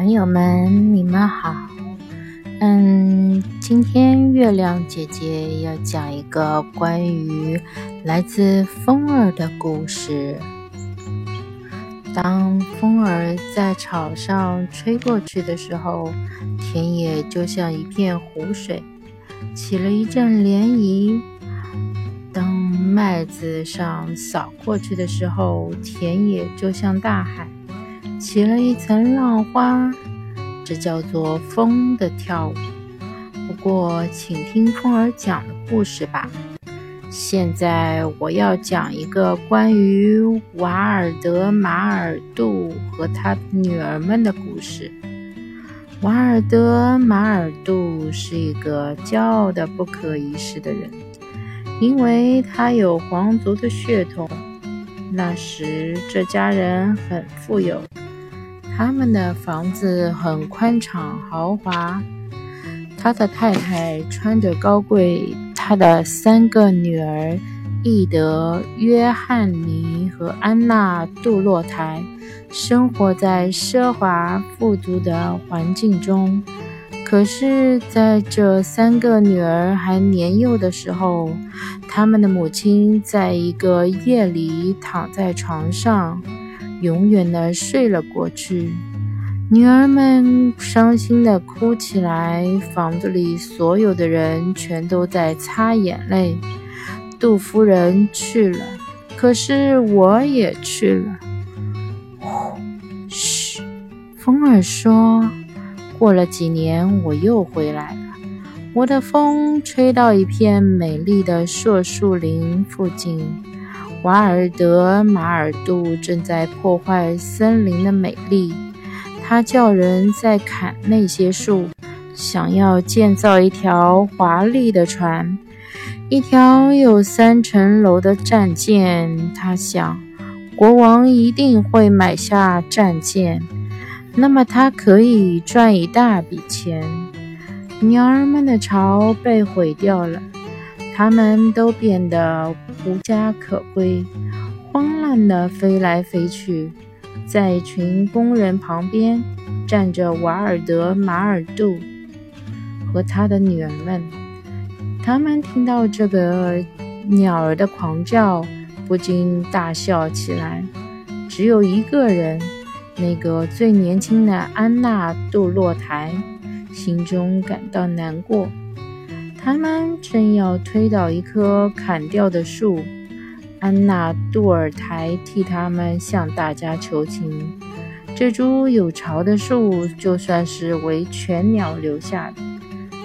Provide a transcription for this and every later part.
朋友们，你们好。嗯，今天月亮姐姐要讲一个关于来自风儿的故事。当风儿在草上吹过去的时候，田野就像一片湖水，起了一阵涟漪。当麦子上扫过去的时候，田野就像大海。起了一层浪花，这叫做风的跳舞。不过，请听风儿讲的故事吧。现在我要讲一个关于瓦尔德马尔杜和他女儿们的故事。瓦尔德马尔杜是一个骄傲的不可一世的人，因为他有皇族的血统。那时，这家人很富有。他们的房子很宽敞豪华，他的太太穿着高贵，他的三个女儿伊德、约翰尼和安娜杜洛台生活在奢华富足的环境中。可是，在这三个女儿还年幼的时候，他们的母亲在一个夜里躺在床上。永远的睡了过去，女儿们伤心的哭起来，房子里所有的人全都在擦眼泪。杜夫人去了，可是我也去了。嘘，风儿说，过了几年我又回来了。我的风吹到一片美丽的硕树林附近。瓦尔德马尔杜正在破坏森林的美丽，他叫人在砍那些树，想要建造一条华丽的船，一条有三层楼的战舰。他想，国王一定会买下战舰，那么他可以赚一大笔钱。鸟儿们的巢被毁掉了。他们都变得无家可归，慌乱地飞来飞去。在一群工人旁边站着瓦尔德马尔杜和他的女儿们。他们听到这个鸟儿的狂叫，不禁大笑起来。只有一个人，那个最年轻的安娜杜洛台，心中感到难过。他们正要推倒一棵砍掉的树，安娜杜尔台替他们向大家求情。这株有巢的树，就算是为全鸟留下的。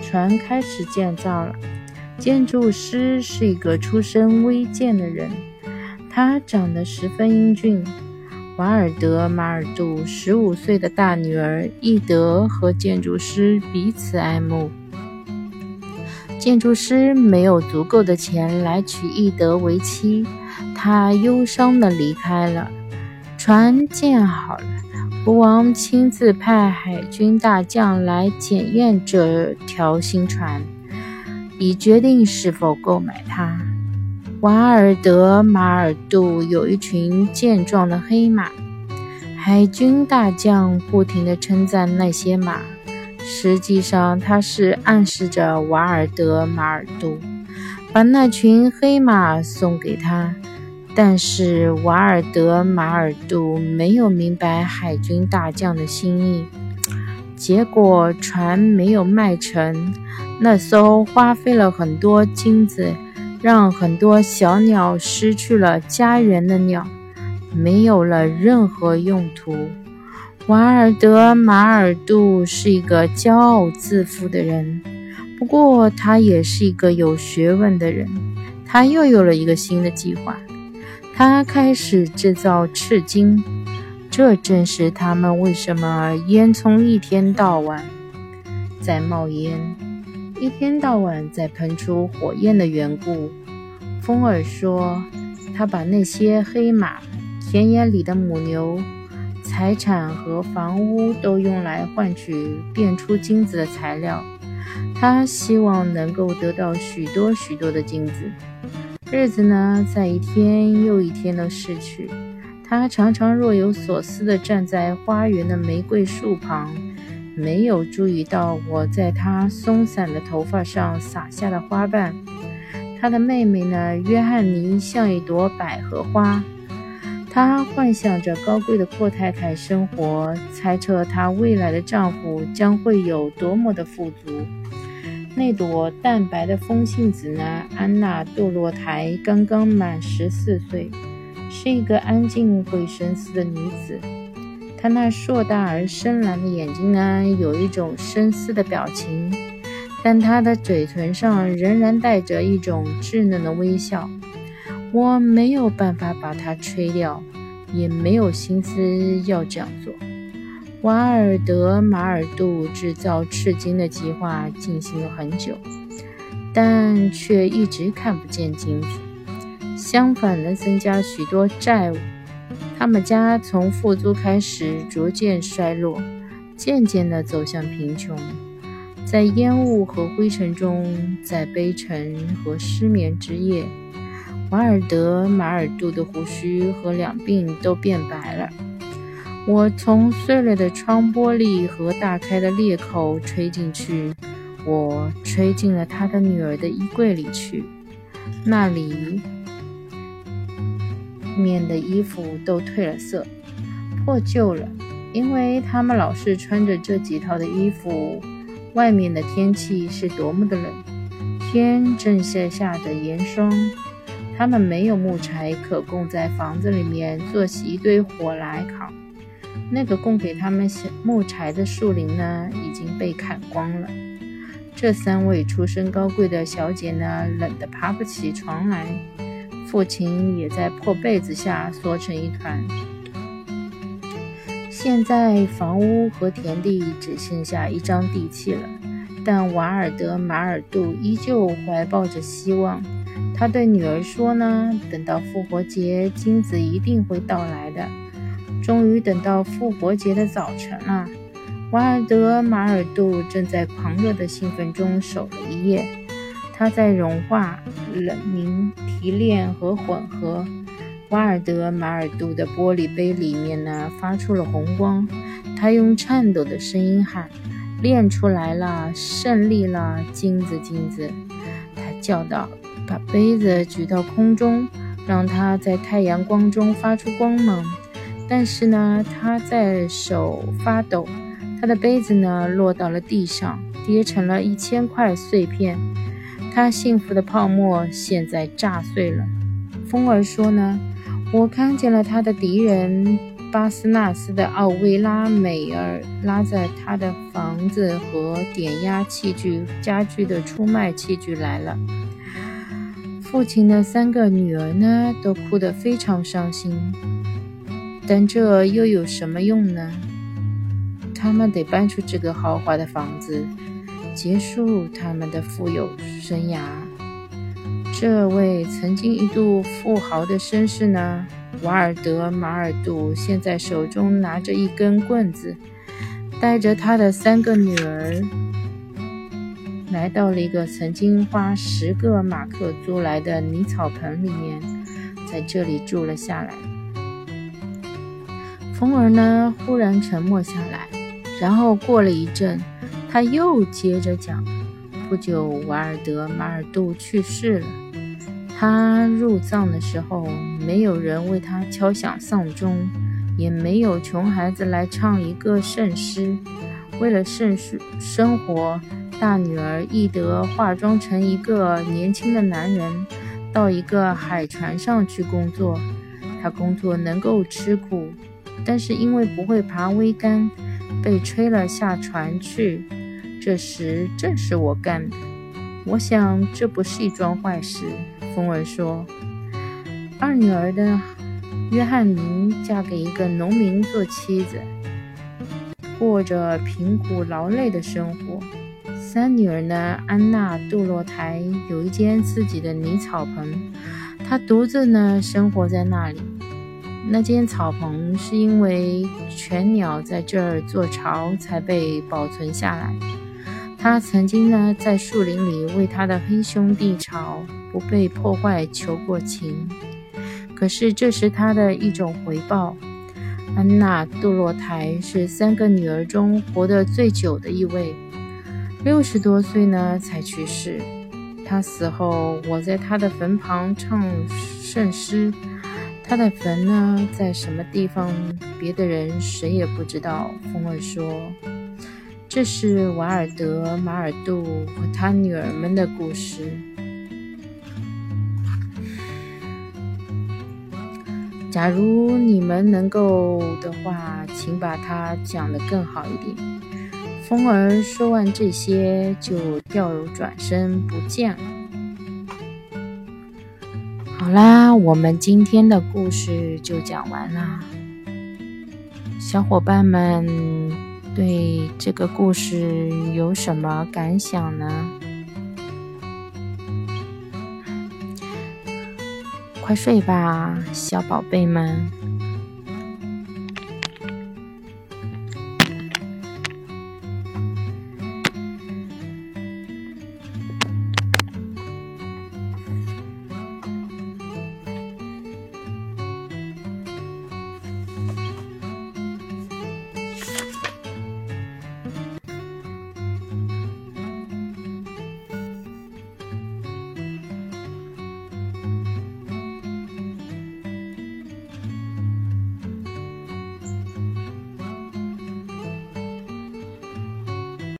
船开始建造了。建筑师是一个出身微贱的人，他长得十分英俊。瓦尔德马尔杜十五岁的大女儿伊德和建筑师彼此爱慕。建筑师没有足够的钱来娶伊德为妻，他忧伤地离开了。船建好了，国王亲自派海军大将来检验这条新船，以决定是否购买它。瓦尔德马尔杜有一群健壮的黑马，海军大将不停地称赞那些马。实际上，他是暗示着瓦尔德马尔杜把那群黑马送给他，但是瓦尔德马尔杜没有明白海军大将的心意。结果船没有卖成，那艘花费了很多金子，让很多小鸟失去了家园的鸟，没有了任何用途。瓦尔德马尔杜是一个骄傲自负的人，不过他也是一个有学问的人。他又有了一个新的计划，他开始制造赤金。这正是他们为什么烟囱一天到晚在冒烟，一天到晚在喷出火焰的缘故。风儿说，他把那些黑马、田野里的母牛。财产和房屋都用来换取变出金子的材料。他希望能够得到许多许多的金子。日子呢，在一天又一天的逝去。他常常若有所思地站在花园的玫瑰树旁，没有注意到我在他松散的头发上撒下的花瓣。他的妹妹呢，约翰尼像一朵百合花。她幻想着高贵的阔太太生活，猜测她未来的丈夫将会有多么的富足。那朵淡白的风信子呢？安娜·杜洛台刚刚满十四岁，是一个安静会深思的女子。她那硕大而深蓝的眼睛呢，有一种深思的表情，但她的嘴唇上仍然带着一种稚嫩的微笑。我没有办法把它吹掉，也没有心思要这样做。瓦尔德马尔杜制造赤金的计划进行了很久，但却一直看不见金子。相反的，增加许多债务。他们家从富足开始，逐渐衰落，渐渐地走向贫穷。在烟雾和灰尘中，在悲沉和失眠之夜。瓦尔德马尔杜的胡须和两鬓都变白了。我从碎了的窗玻璃和大开的裂口吹进去，我吹进了他的女儿的衣柜里去。那里面的衣服都褪了色，破旧了，因为他们老是穿着这几套的衣服。外面的天气是多么的冷，天正在下着严霜。他们没有木柴可供在房子里面做起一堆火来烤。那个供给他们木柴的树林呢，已经被砍光了。这三位出身高贵的小姐呢，冷得爬不起床来。父亲也在破被子下缩成一团。现在房屋和田地只剩下一张地契了，但瓦尔德马尔杜依旧怀抱着希望。他对女儿说：“呢，等到复活节，金子一定会到来的。”终于等到复活节的早晨了。瓦尔德马尔杜正在狂热的兴奋中守了一夜。他在融化、冷凝、提炼和混合。瓦尔德马尔杜的玻璃杯里面呢，发出了红光。他用颤抖的声音喊：“炼出来了，胜利了，金子，金子！”他叫道。把杯子举到空中，让它在太阳光中发出光芒。但是呢，他在手发抖，他的杯子呢落到了地上，跌成了一千块碎片。他幸福的泡沫现在炸碎了。风儿说呢，我看见了他的敌人巴斯纳斯的奥维拉美尔拉着他的房子和点压器具、家具的出卖器具来了。父亲的三个女儿呢，都哭得非常伤心，但这又有什么用呢？他们得搬出这个豪华的房子，结束他们的富有生涯。这位曾经一度富豪的绅士呢，瓦尔德马尔杜，现在手中拿着一根棍子，带着他的三个女儿。来到了一个曾经花十个马克租来的泥草棚里面，在这里住了下来。风儿呢，忽然沉默下来，然后过了一阵，他又接着讲：不久，瓦尔德马尔杜去世了。他入葬的时候，没有人为他敲响丧钟，也没有穷孩子来唱一个圣诗。为了圣世生活。大女儿易德化妆成一个年轻的男人，到一个海船上去工作。他工作能够吃苦，但是因为不会爬桅杆，被吹了下船去。这时正是我干的。我想这不是一桩坏事。风儿说，二女儿的约翰尼嫁给一个农民做妻子，过着贫苦劳累的生活。三女儿呢？安娜·杜洛台有一间自己的泥草棚，她独自呢生活在那里。那间草棚是因为犬鸟在这儿做巢才被保存下来。她曾经呢在树林里为她的黑兄弟巢不被破坏求过情。可是这是他的一种回报。安娜·杜洛台是三个女儿中活得最久的一位，六十多岁呢才去世。他死后，我在他的坟旁唱圣诗。他的坟呢在什么地方？别的人谁也不知道。风儿说：“这是瓦尔德·马尔杜和他女儿们的故事。”假如你们能够的话，请把它讲得更好一点。风儿说完这些，就掉转身不见了。好啦，我们今天的故事就讲完啦。小伙伴们对这个故事有什么感想呢？快睡吧，小宝贝们。